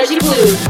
Sergi Blue.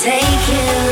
take you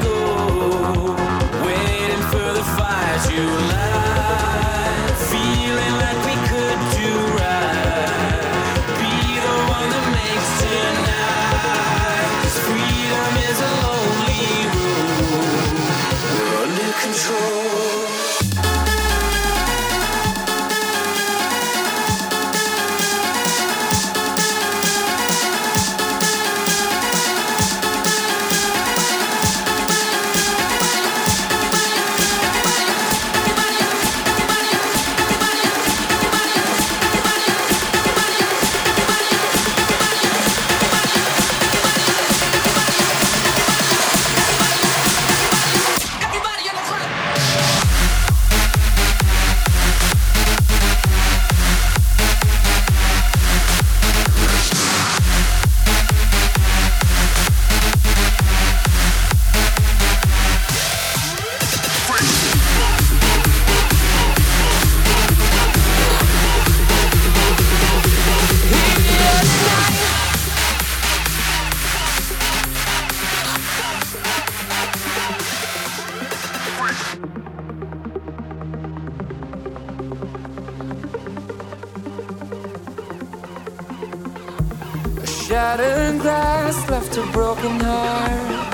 Shattered glass left a broken heart.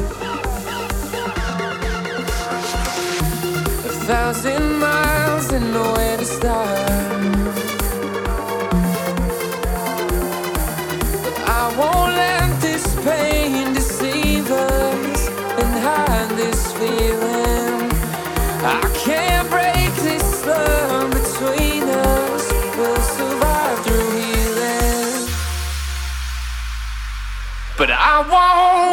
A thousand miles and nowhere to start. I want.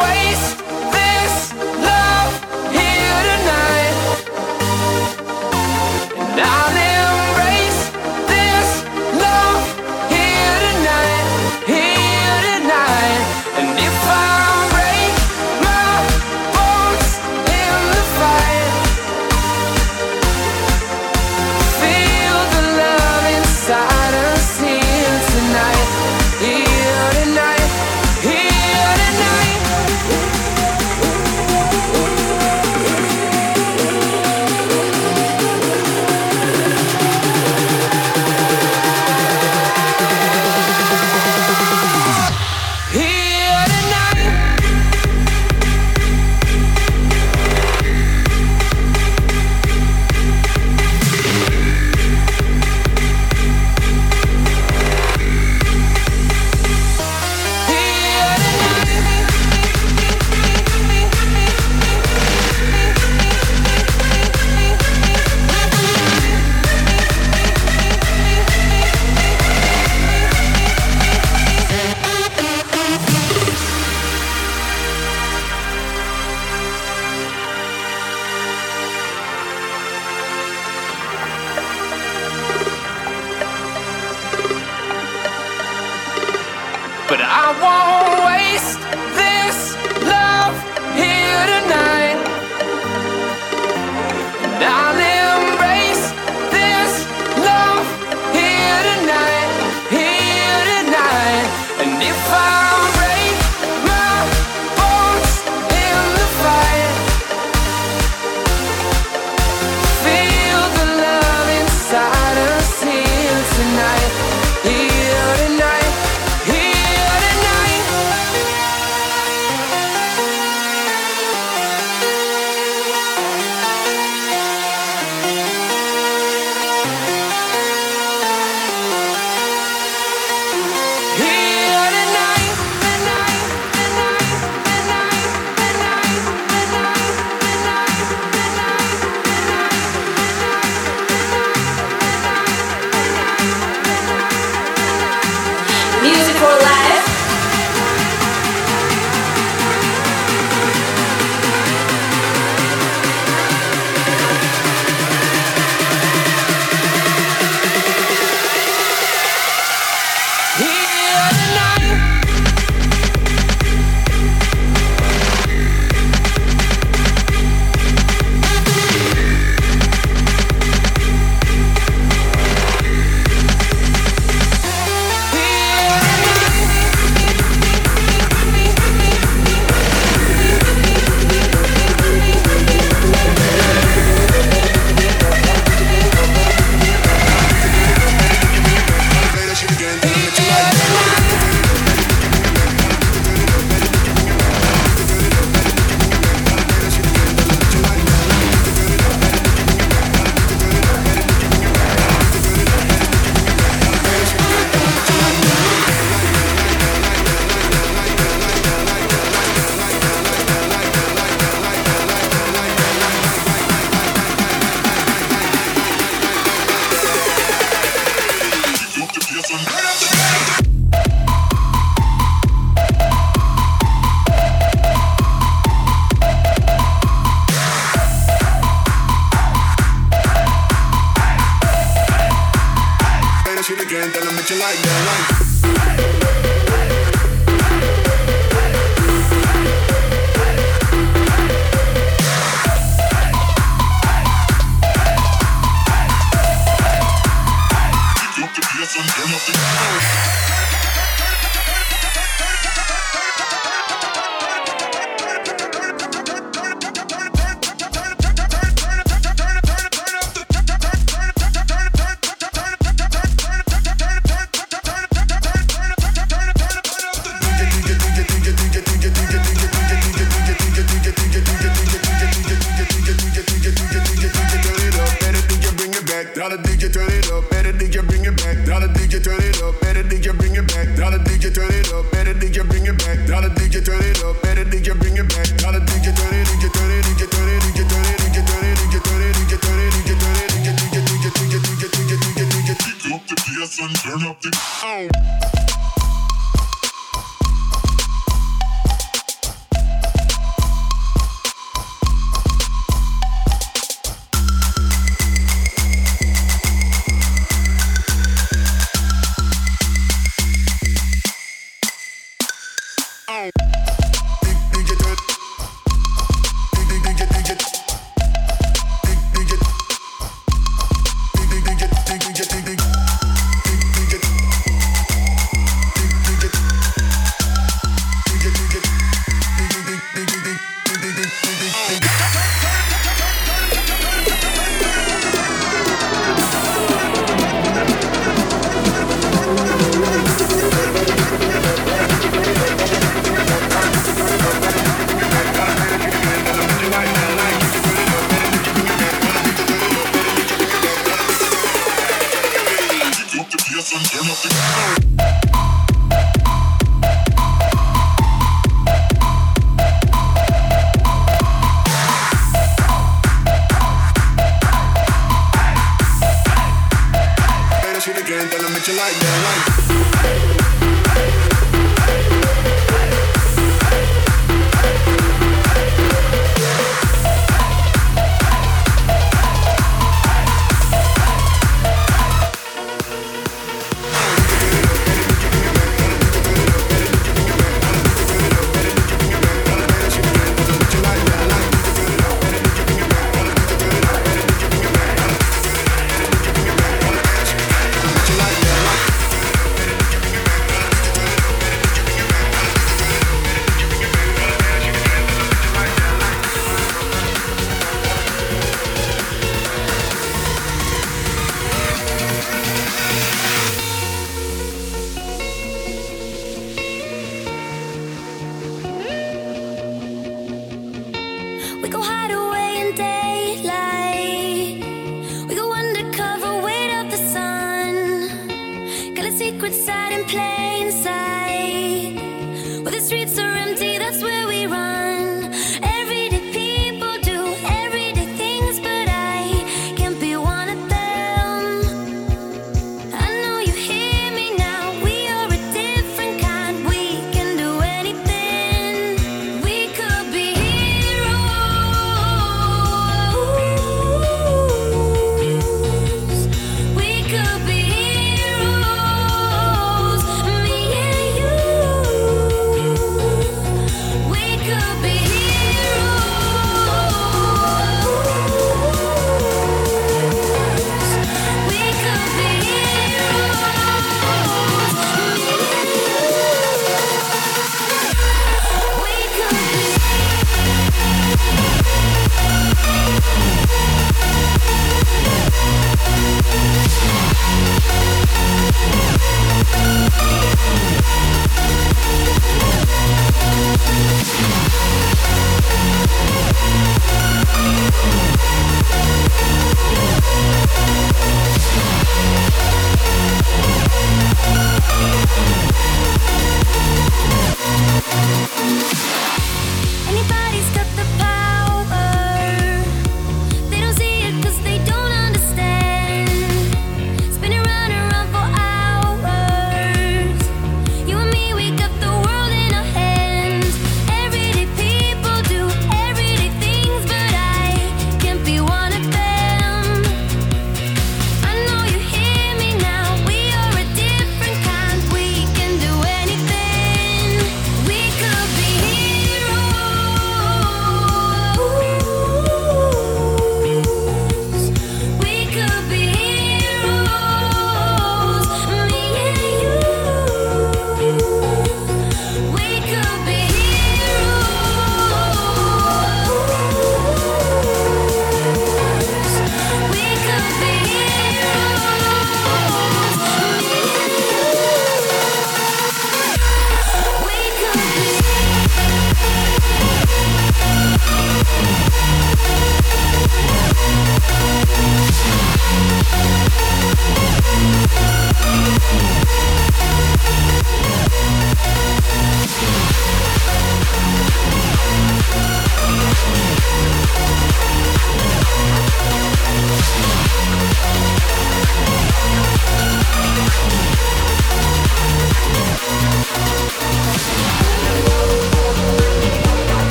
Be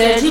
DJ